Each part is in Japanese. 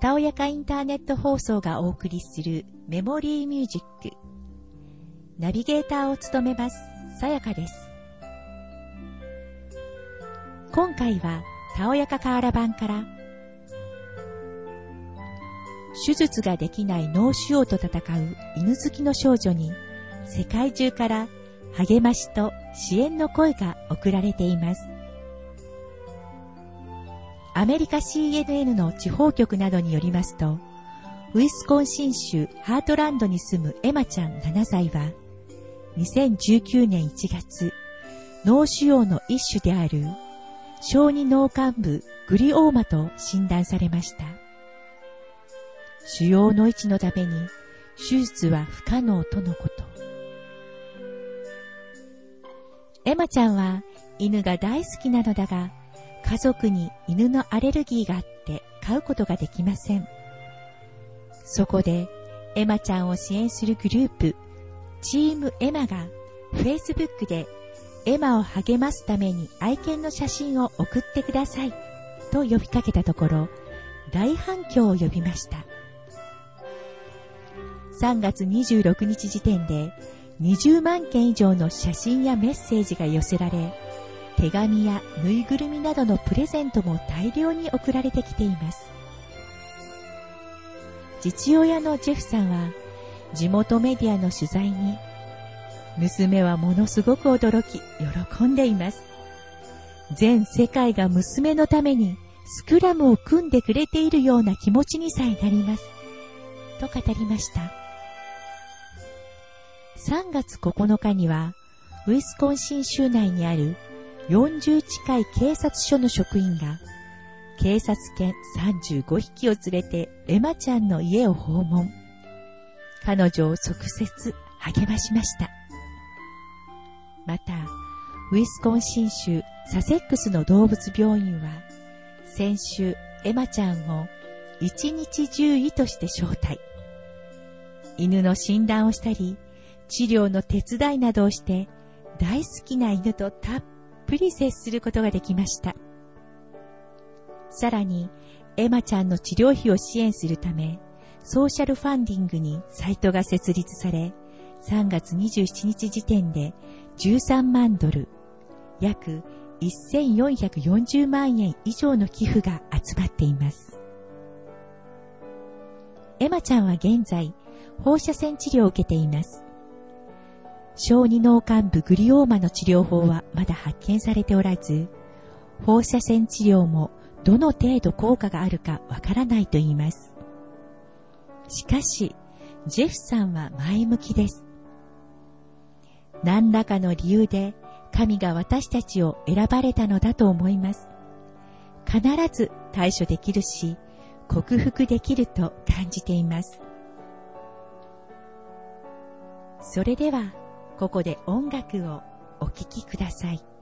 たおやかインターネット放送がお送りするメモリーミュージック。ナビゲーターを務めます、さやかです。今回は、たおやかカーラ版から、手術ができない脳腫瘍と戦う犬好きの少女に、世界中から励ましと支援の声が送られています。アメリカ CNN の地方局などによりますと、ウィスコンシン州ハートランドに住むエマちゃん7歳は、2019年1月、脳腫瘍の一種である小児脳幹部グリオーマと診断されました。腫瘍の位置のために手術は不可能とのこと。エマちゃんは犬が大好きなのだが、家族に犬のアレルギーがあって飼うことができません。そこで、エマちゃんを支援するグループ、チームエマが Facebook でエマを励ますために愛犬の写真を送ってくださいと呼びかけたところ、大反響を呼びました。3月26日時点で20万件以上の写真やメッセージが寄せられ、手紙やぬいぐるみなどのプレゼントも大量に送られてきています。父親のジェフさんは地元メディアの取材に娘はものすごく驚き喜んでいます。全世界が娘のためにスクラムを組んでくれているような気持ちにさえなります。と語りました。3月9日にはウィスコンシン州内にある40近い警察署の職員が、警察犬35匹を連れてエマちゃんの家を訪問。彼女を即接励ましました。また、ウィスコンシン州サセックスの動物病院は、先週エマちゃんを一日獣医として招待。犬の診断をしたり、治療の手伝いなどをして、大好きな犬とたっぷり接することができました。さらに、エマちゃんの治療費を支援するため、ソーシャルファンディングにサイトが設立され、3月27日時点で13万ドル、約1440万円以上の寄付が集まっています。エマちゃんは現在、放射線治療を受けています。小児脳幹部グリオーマの治療法はまだ発見されておらず、放射線治療もどの程度効果があるかわからないと言います。しかし、ジェフさんは前向きです。何らかの理由で神が私たちを選ばれたのだと思います。必ず対処できるし、克服できると感じています。それでは、ここで音楽をお聴きください。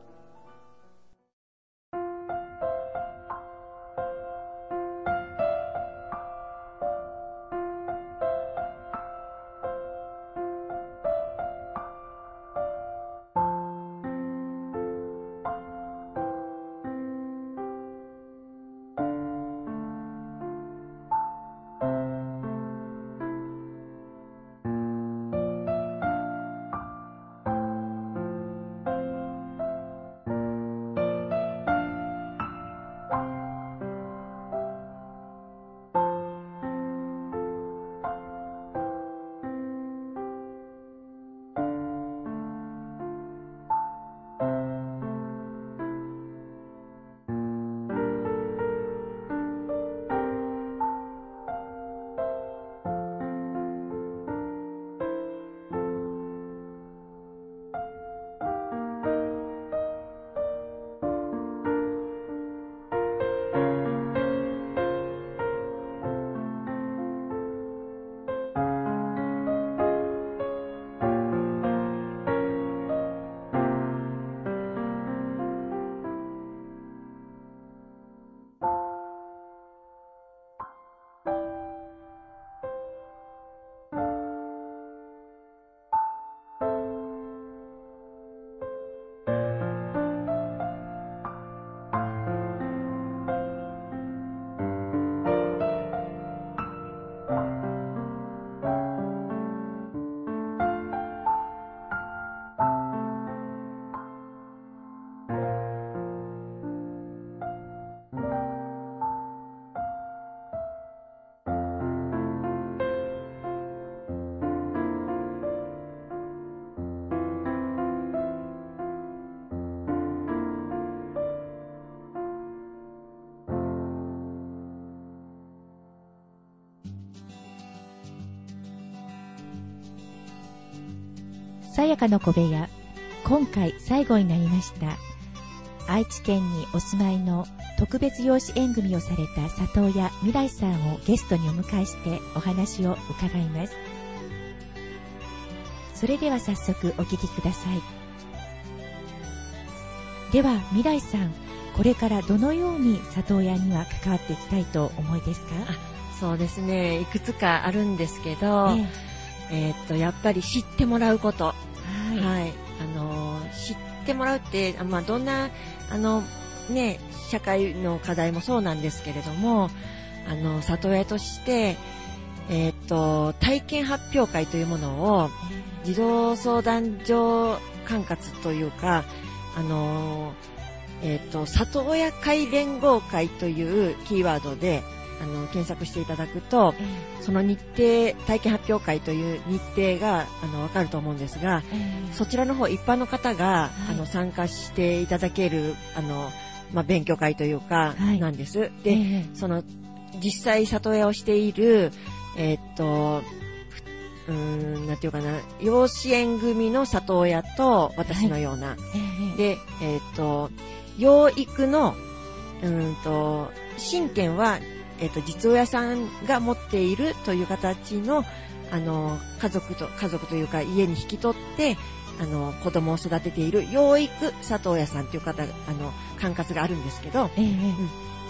さやかの小部屋、今回最後になりました。愛知県にお住まいの特別養子縁組をされた里親未来さんをゲストにお迎えしてお話を伺います。それでは早速お聞きください。では未来さん、これからどのように里親には関わっていきたいと思いですか？そうですね。いくつかあるんですけど、ええーっと、やっぱり知ってもらうこと。ってもらうって、まあ、どんな、あの、ね、社会の課題もそうなんですけれども、あの、里親として、えーと、体験発表会というものを、児童相談所管轄というか、あの、えーと、里親会連合会というキーワードで、あの、検索していただくと、えその日程、体験発表会という日程が、あの、わかると思うんですが、ええ。そちらの方、一般の方が、い。あの、参加していただける、あの、まあ、勉強会というか、はい。なんです。えで、えその、実際里親をしている、えーっと、ふうーん、なんていうかな、養子縁組の里親と私のような、ええ。で、えーっと、養育の、うーんと、親権は、えーっと、実親さんが持っているという形の、あの、家族と、家族というか家に引き取って、あの、子供を育てている養育里親さんという方が、あの、管轄があるんですけど、ええ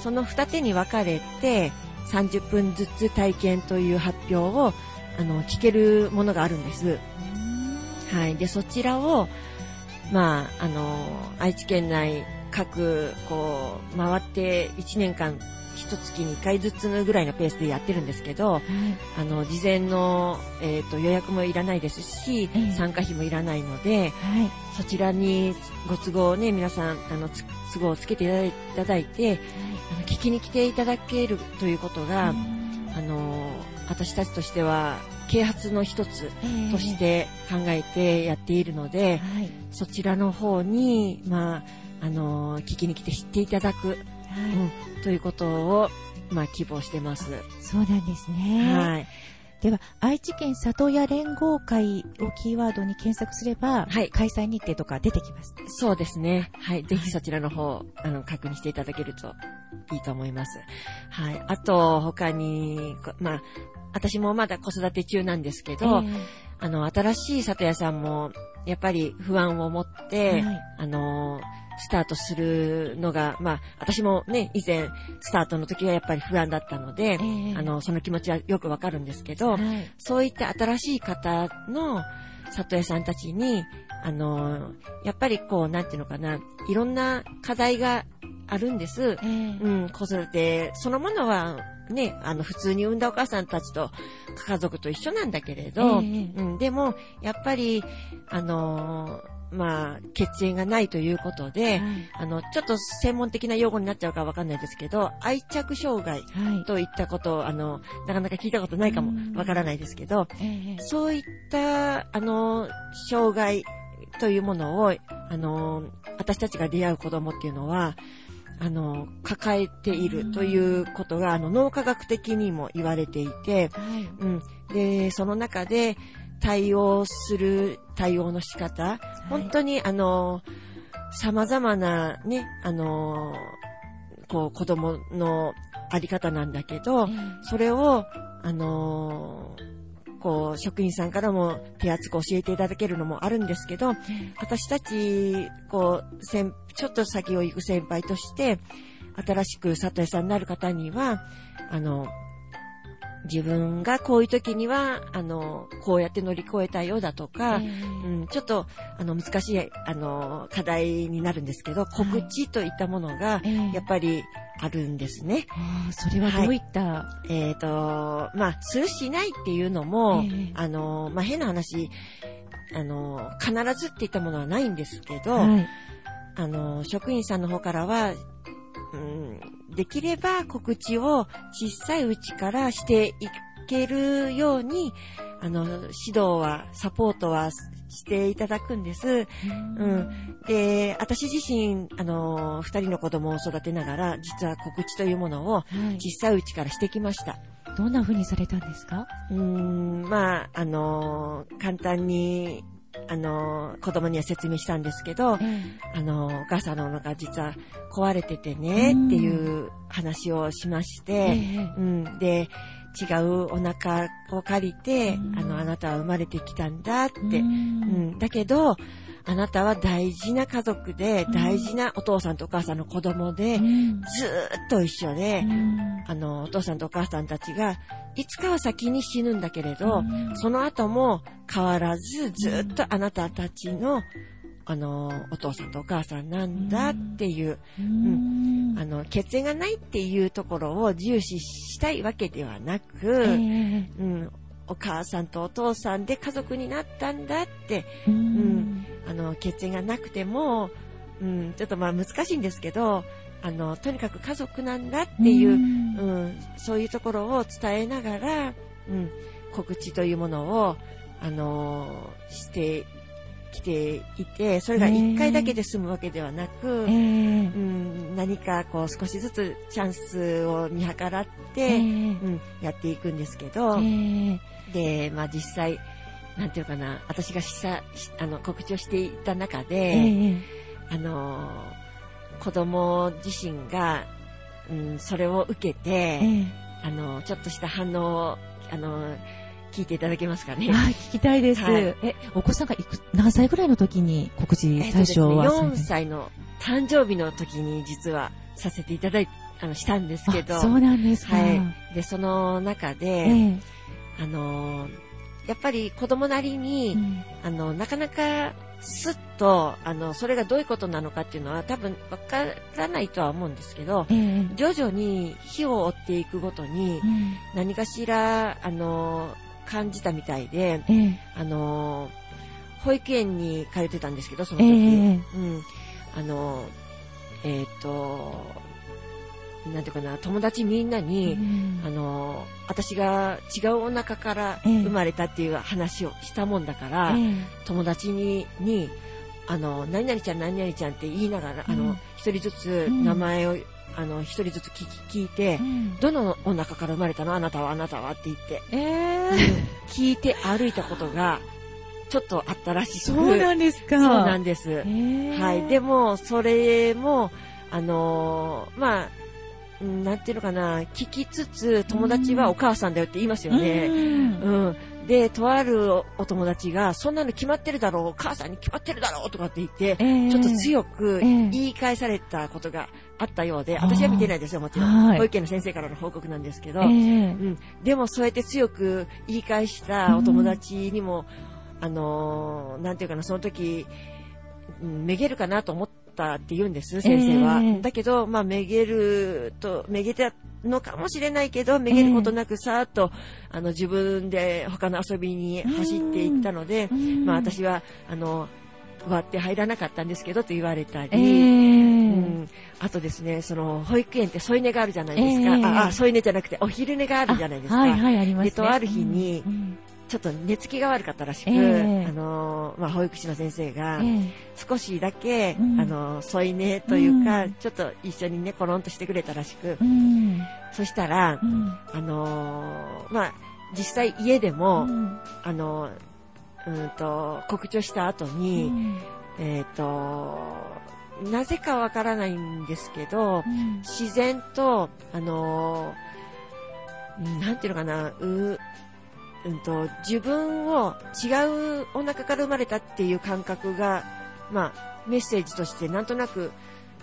その二手に分かれて、30分ずつ体験という発表を、あの、聞けるものがあるんです。はい。で、そちらを、まあ、あの、愛知県内各、こう、回って1年間、一月に1回ずつぐらいのペースでやってるんですけど、はい。あの、事前の、えっ、と、予約もいらないですし、ええ参加費もいらないので、はい。そちらにご都合をね、皆さん、あの、つ都合をつけていただいて、あの聞きに来ていただけるということが、あの、私たちとしては、啓発の一つとし、て考えてやっているので、はい。そちらの方に、まあ、あの、聞きに来て知っていただく、はい。ということを、まあ、希望してます。そうなんですね。はい。では、愛知県里親連合会をキーワードに検索すれば、はい開催日程とか出てきます。そうですね。はい。ぜひそちらの方、あの、確認していただけるといいと思います。はい。あと、他に、こまあ、私もまだ子育て中なんですけど、えあの、新しい里屋さんも、やっぱり不安を持って、はいあの、スタートするのが、まあ、私もね、以前、スタートの時はやっぱり不安だったので、ええあの、その気持ちはよくわかるんですけど、はい。そういった新しい方の里屋さんたちに、あの、やっぱりこう、なんていうのかな、いろんな課題があるんです。ええ。うん、子育て。そのものは、ね、あの、普通に産んだお母さんたちと家族と一緒なんだけれど、ええ。うん、でも、やっぱり、あのーまあ、血縁がないということで、はい。あの、ちょっと専門的な用語になっちゃうかわかんないですけど、愛着障害はい。といったことを、あの、なかなか聞いたことないかもうんわからないですけど、ええ。そういった、あの、障害というものを、あの、私たちが出会う子供っていうのは、あの、抱えているということが、あの、脳科学的にも言われていて、はい。うん。で、その中で対応する対応の仕方、本当にあの、様々なね、あの、こう子供のあり方なんだけど、それを、あのこう、職員さんからも手厚く教えていただけるのもあるんですけど、私たち、こう、先、ちょっと先を行く先輩として、新しく里屋さんになる方には、あの、自分がこういう時には、あの、こうやって乗り越えたよだとか、ええうん、ちょっと、あの、難しい、あの、課題になるんですけど、告知といったものが、ええ。やっぱりあるんですね。それはどういった、えっ、と、まあ、するしないっていうのも、ええ。あの、まあ、変な話、あの、必ずっていったものはないんですけど、はい。あの、職員さんの方からは、うん、できれば告知を小さいうちからしていけるように、あの、指導は、サポートはしていただくんです。うん。で、私自身、あの、二人の子供を育てながら、実は告知というものをはい。小さいうちからしてきました。どんな風にされたんですか？うーん、まあ、あの、簡単にあの、子供には説明したんですけど、あの、お母さんのお腹実は壊れててね、っていう話をしまして、うん、で、違うお腹を借りて、うん。あの、あなたは生まれてきたんだって。ううんん、だけど、あなたは大事な家族で、うん。大事なお父さんとお母さんの子供で、ずーっと一緒で、あの、お父さんとお母さんたちが、いつかは先に死ぬんだけれど、その後も変わらずずーっとあなたたちの、あの、お父さんとお母さんなんだっていう、うん。あの、血縁がないっていうところを重視したいわけではなく、え。うん、お母さんとお父さんで家族になったんだって、えうん。あの、血縁がなくても、うん、ちょっとまあ難しいんですけど、あの、とにかく家族なんだっていう、うん、そういうところを伝えながら、うん、告知というものを、あのしてきていて、それが一回だけで済むわけではなく、ええうん、何かこう少しずつチャンスを見計らって、ええうん、やっていくんですけど、えで、まあ実際、なんていうかな、私がした、しあの、告知をしていた中で、ええあのー子供自身が、うん、それを受けて、ええあの、ちょっとした反応を、あの、聞いていただけますかね。あ聞きたいです。はいえ、お子さんがいく何歳ぐらいの時に告知最初は4歳の誕生日の時に実はさせていただいあの、したんですけど、あそうなんですか。はい。で、その中で、ええあの、やっぱり子供なりに、うん。あの、なかなか、すっと、あの、それがどういうことなのかっていうのは多分わからないとは思うんですけど、ええ。徐々に火を追っていくごとにうん。何かしら、あの、感じたみたいで、ええ。あの、保育園に通ってたんですけど、そのえ時。えうん。あの、えっ、と、なんていうかな、友達みんなに、あの、私が違うお腹からええ。生まれたっていう話をしたもんだから、ええ。友達に、に、あの、何々ちゃん何々ちゃんって言いながら、あのうん、一人ずつうん。名前を、あの、一人ずつ聞き聞いて、うん。どのお腹から生まれたの？あなたはあなたはって言って、ええ。聞いて歩いたことが、ちょっとあったらしく。そうなんですか。そうなんです。ええ。はい。でも、それも、あのーまあ、うんなんていうのかな、聞きつつ、友達はお母さんだよって言いますよね。うんうん。で、とあるおお友達が、そんなの決まってるだろう、お母さんに決まってるだろうとかって言って、ええちょっと強くええ言い返されたことがあったようで、あー私は見てないですよ、もちろん。はい保育園の先生からの報告なんですけど、ええうん。でもそうやって強く言い返したお友達にも、あのーなんていうかな、その時、うんめげるかなと思ったって言うんです、先生は。ええだけど、まあ、めげると、めげたのかもしれないけど、めげることなくさーっと、あの、自分で他の遊びに走っていったので、うん。まあ、私は、あの、割って入らなかったんですけどと言われたり、ええ。うん、あとですね、その、保育園って添い寝があるじゃないですか。ええ。あ、あ添い寝じゃなくて、お昼寝があるじゃないですか。はいはい、ありますね。でとある日にうんちょっと寝つきが悪かったらしく、ええ。あのーまあ、保育士の先生が、ええ。少しだけ、うん。あのー添い寝というか、うん。ちょっと一緒にね、コロンとしてくれたらしく、うん。そしたらう、ん。あのーまあ、実際家でも、うん。あのーうんと、告知をした後に、えっ、と、なぜかわからないんですけど、うん。自然と、あのーうんなんていうのかな、う、うんと、自分を違うお腹から生まれたっていう感覚が、まあ、メッセージとしてなんとなく、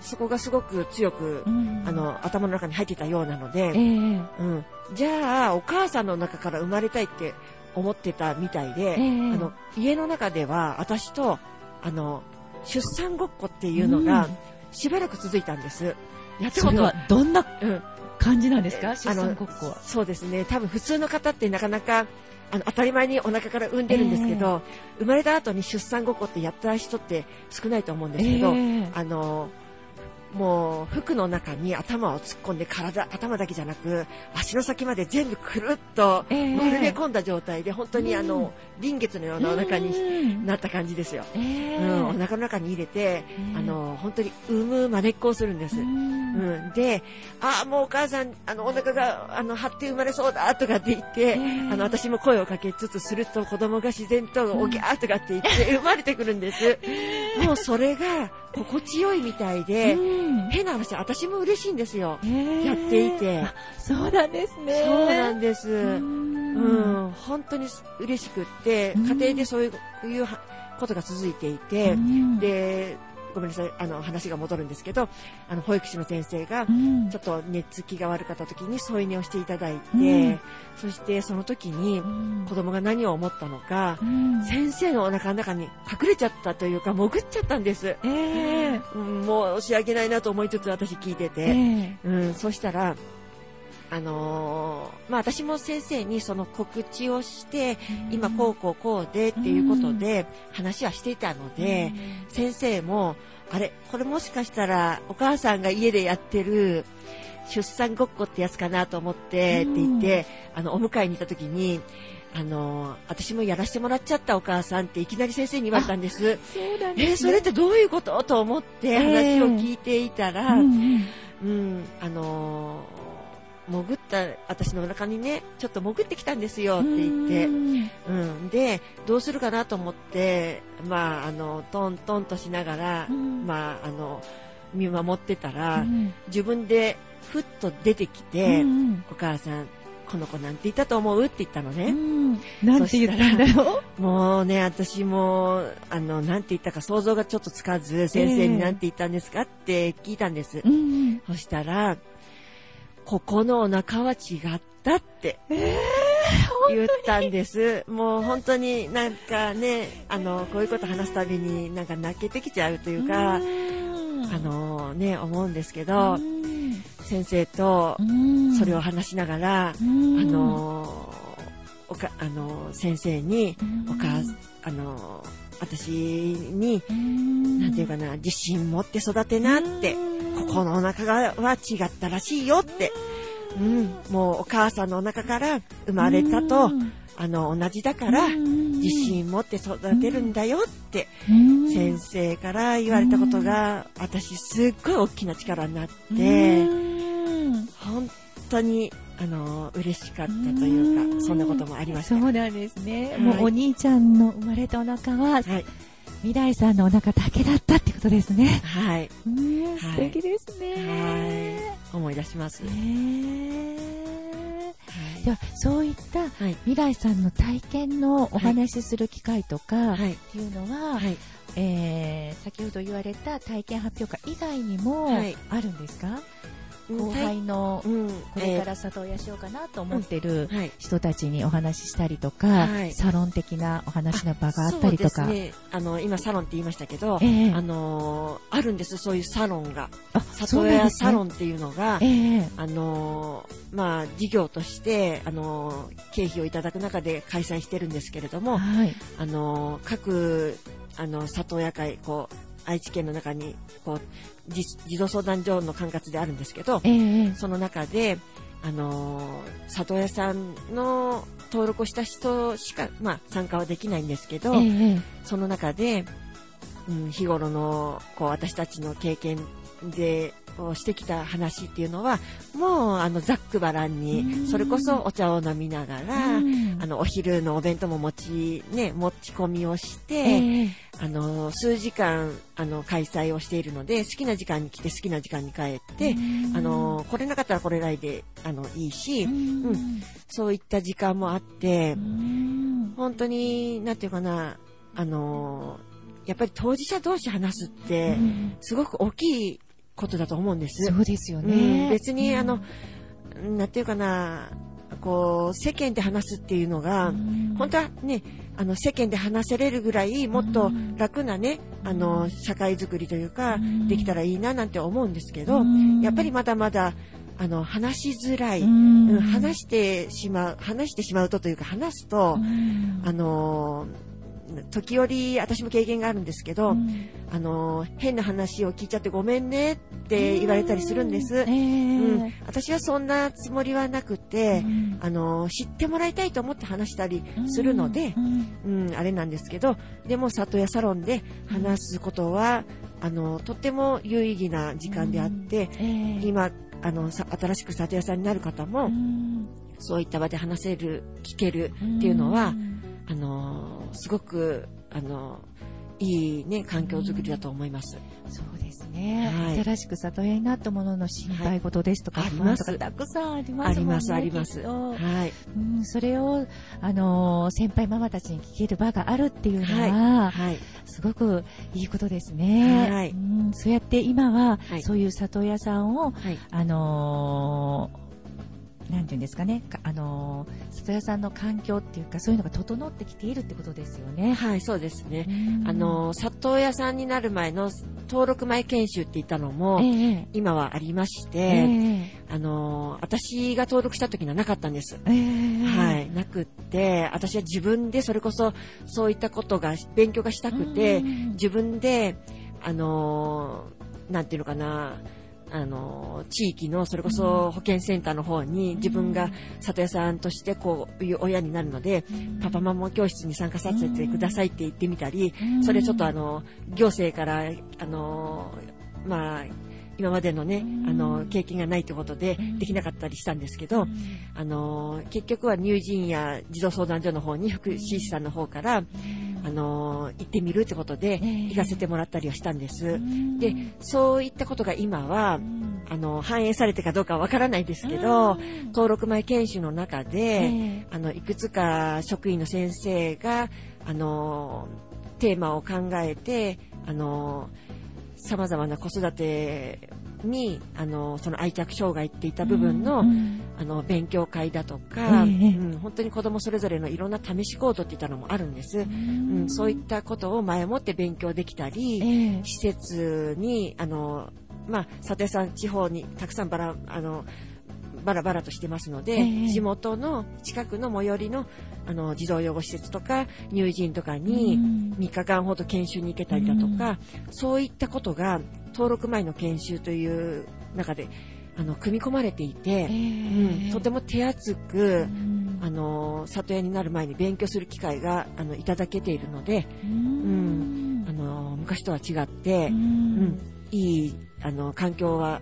そこがすごく強く、うんあの、頭の中に入ってたようなので、ええうん。じゃあ、お母さんの中から生まれたいって思ってたみたいで、ええあの、家の中では私と、あの、出産ごっこっていうのがうんしばらく続いたんです。やったことはどんなうん。感じなんですか？え出産ごっこは。そうですね。多分普通の方ってなかなか、あの、当たり前にお腹から産んでるんですけど、生まれた後に出産ごっこってやった人って少ないと思うんですけど、ええ。あの、もう服の中に頭を突っ込んで体、頭だけじゃなく、足の先まで全部くるっとええ。丸め込んだ状態で、本当にあの、臨月のようなお腹にうんなった感じですよ。ええ。うん、お腹の中に入れて、うん。あの、本当に産むまねっこをするんです。ううん。ん、で、ああ、もうお母さん、あの、お腹が、あの、張って生まれそうだ、とかって言って、えあの、私も声をかけつつすると、子供が自然と、おぎゃーとかって言って、生まれてくるんです。もうそれが、心地よいみたいで、うん変な話、私も嬉しいんですよ。ええやっていて。そうなんですね。そうなんです。ううんん、本当に嬉しくって、うん家庭でそういういうはことが続いていて、うんで、ごめんなさい、あの、話が戻るんですけど、あの、保育士の先生がう、ん。ちょっと寝つきが悪かった時に添い寝をしていただいて、うん。そしてその時にうん。子供が何を思ったのか、うん。先生のお腹の中に隠れちゃったというか、潜っちゃったんです。ええ。うん、申し訳ないなと思いつつ私聞いてえて、え。うん、そしたら、あのーまあ、私も先生にその告知をして、今こうこうこうでっていうことで話はしていたので、先生も、あれ、これもしかしたらお母さんが家でやってる出産ごっこってやつかなと思ってって言って、あの、お迎えに行った時に、あのー私もやらせてもらっちゃったお母さんっていきなり先生に言われたんです。そうなんえーですね。それってどういうこと？と思って話を聞いていたら、うん。うん、あのー潜った、私のお腹にね、ちょっと潜ってきたんですよって言って、うん、で、どうするかなと思って、まあ、あの、トントンとしながら、うん。まあ、あの、見守ってたら、うん。自分でふっと出てきて、うんお母さん、この子なんて言ったと思う？って言ったのうね。ん。なんて言ったんだろもうね、私も、あの、なんて言ったか想像がちょっとつかず、先生になんて言ったんですか？って聞いたんです。そしたら、ここのお腹は違ったってえ言ったんです。もう本当になんかね、あの、こういうこと話すたびになんか泣けてきちゃうというか、あのね、思うんですけど、先生とそれを話しながら、あの、おか、あの、先生に、お母、あの、私に、なんていうかな、自信持って育てなって、ここのお腹がは違ったらしいよって、うん、もうお母さんのお腹から生まれたと、あの、同じだから、自信持って育てるんだよって、先生から言われたことが、私すっごい大きな力になって、本当に、あの、嬉しかったというか、そんなこともありました。そうなんですね。はいもうお兄ちゃんの生まれたお腹は、はい。未来さんのお腹だけだったってことですね。はい。うんはい素敵ですね。はい。思い出します。はねいでは、そういったはい。未来さんの体験のお話しする機会とか、はい。っていうのは、はい。えー先ほど言われた体験発表会以外にもはいあるんですか、後輩のうん。これから里親しようかなと思ってる。人たちにお話ししたりとか、はいサロン的なお話の場があったりとか。ね。あの、今サロンって言いましたけど、ええあのーあるんです、そういうサロンが。あ里親サロン。ンっていうのが、ええあのーまあ、事業として、あのー経費をいただく中で開催してるんですけれども、はい。あのー各、あの、里親会、こう、愛知県の中に、こう、児児童相談所の管轄であるんですけど、ええその中で、あのー里親さんの登録をした人しか、まあ、参加はできないんですけど、ええその中で、うん、日頃の、こう、私たちの経験で、をしてきた話っていうのは、もう、あの、ざっくばらんうに、ん。それこそお茶を飲みながら、うん。あの、お昼のお弁当も持ち、ね、持ち込みをして、ええ。あの、数時間、あの、開催をしているので、好きな時間に来て好きな時間に帰って、うん。あの、来れなかったらこれないで、あの、いいし、うん。うん。そういった時間もあってう、ん。本当に、なんていうかな、あの、やっぱり当事者同士話すって、すごく大きいことだと思うんです。そうですようね。ん。別に、あのうん、なんていうかな、こう、世間で話すっていうのが、本当はね、あの、世間で話せれるぐらい、もっと楽なね、あの、社会づくりというか、できたらいいななんて思うんですけど、やっぱりまだまだ、あの、話しづらい、話してしまう、話してしまうとというか、話すと、あの、時折私も経験があるんですけど、うん。あの、変な話を聞いちゃってごめんねって言われたりするんです。えうん。ー私はそんなつもりはなくて、うん。あの、知ってもらいたいと思って話したりするので、うん。うん、あれなんですけど、でも里屋サロンで話すことは、あの、とっても有意義な時間であって、えー今、あの、さ新しく里屋さんになる方も、うん。そういった場で話せる、聞けるっていうのは、んあの、すごく、あの、いいね、環境づくりだと思います。そうですね、はい新しく里親になったものの心配事ですとか、はい不安とかありますたくさんありまあすもんね。ります、あります。はい。うん、それを、あのー先輩ママたちに聞ける場があるっていうのは、はい。すごくいいことですね。はいうん、そうやって今は、はいそういう里親さんを、はい。あのーなんていうんですかね、かあのー里親さんの環境っていうか、そういうのが整ってきているってことですよね。はい、そうですね。うんあ、の、里親さんになる前の登録前研修って言ったのも、ええ今はありまして、えあの、私が登録した時にはなかったんです。えええはい、なくって、私は自分でそれこそそういったことが、勉強がしたくて、うん自分で、あのーなんていうのかな、あのー地域のそれこそ保健センターの方に自分が里親さんとしてこういう親になるので、パパママ教室に参加させてくださいって言ってみたり、うん。それちょっとあの、行政から、あの、まあ、今までのね、あの、経験がないってことでできなかったりしたんですけど、あの、結局は乳児院や児童相談所の方に福祉士さんの方から、あの、行ってみるってことで、ええ。行かせてもらったりはしたんです。うん。で、そういったことが今はう、ん。あの、反映されてかどうかわからないですけど、登録前研修の中で、ええ。あの、いくつか職員の先生が、あの、テーマを考えて、あの、様々な子育てに、あの、その愛着障害っていった部分の、うんあの、勉強会だとか、ええ。うん、本当に子供それぞれのいろんな試し行動っていったのもあるんです。うん、そういったことを前もって勉強できたり、ええ。施設に、あの、まあ、里江さん地方にたくさんバラ、あの、バラバラとしてますので、ええ。地元の近くの最寄りの、あの、児童養護施設とか、乳児院とかにうん。3日間ほど研修に行けたりだとか、そういったことが登録前の研修という中で、あの、組み込まれていて、ええ。うん、とても手厚うく、ん。あの、里親になる前に勉強する機会が、あの、いただけているので、うん。あの、昔とは違って、ううんん。いい、あの、環境は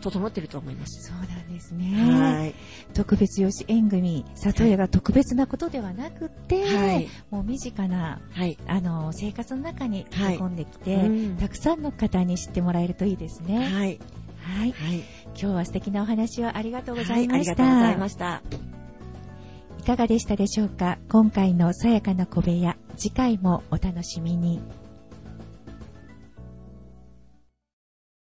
整ってると思います。そうなんですね。はい。特別養子縁組、里親が特別なことではなくて、はい。もう身近な、はい。あの、生活の中にはい溶け込んできて、うんたくさんの方に知ってもらえるといいですね。はい。はい。はい。今日は素敵なお話をありがとうござはいい。あました。りがとうございました。いかがでしたでしょうか？今回のさやかな小部屋、次回もお楽しみに。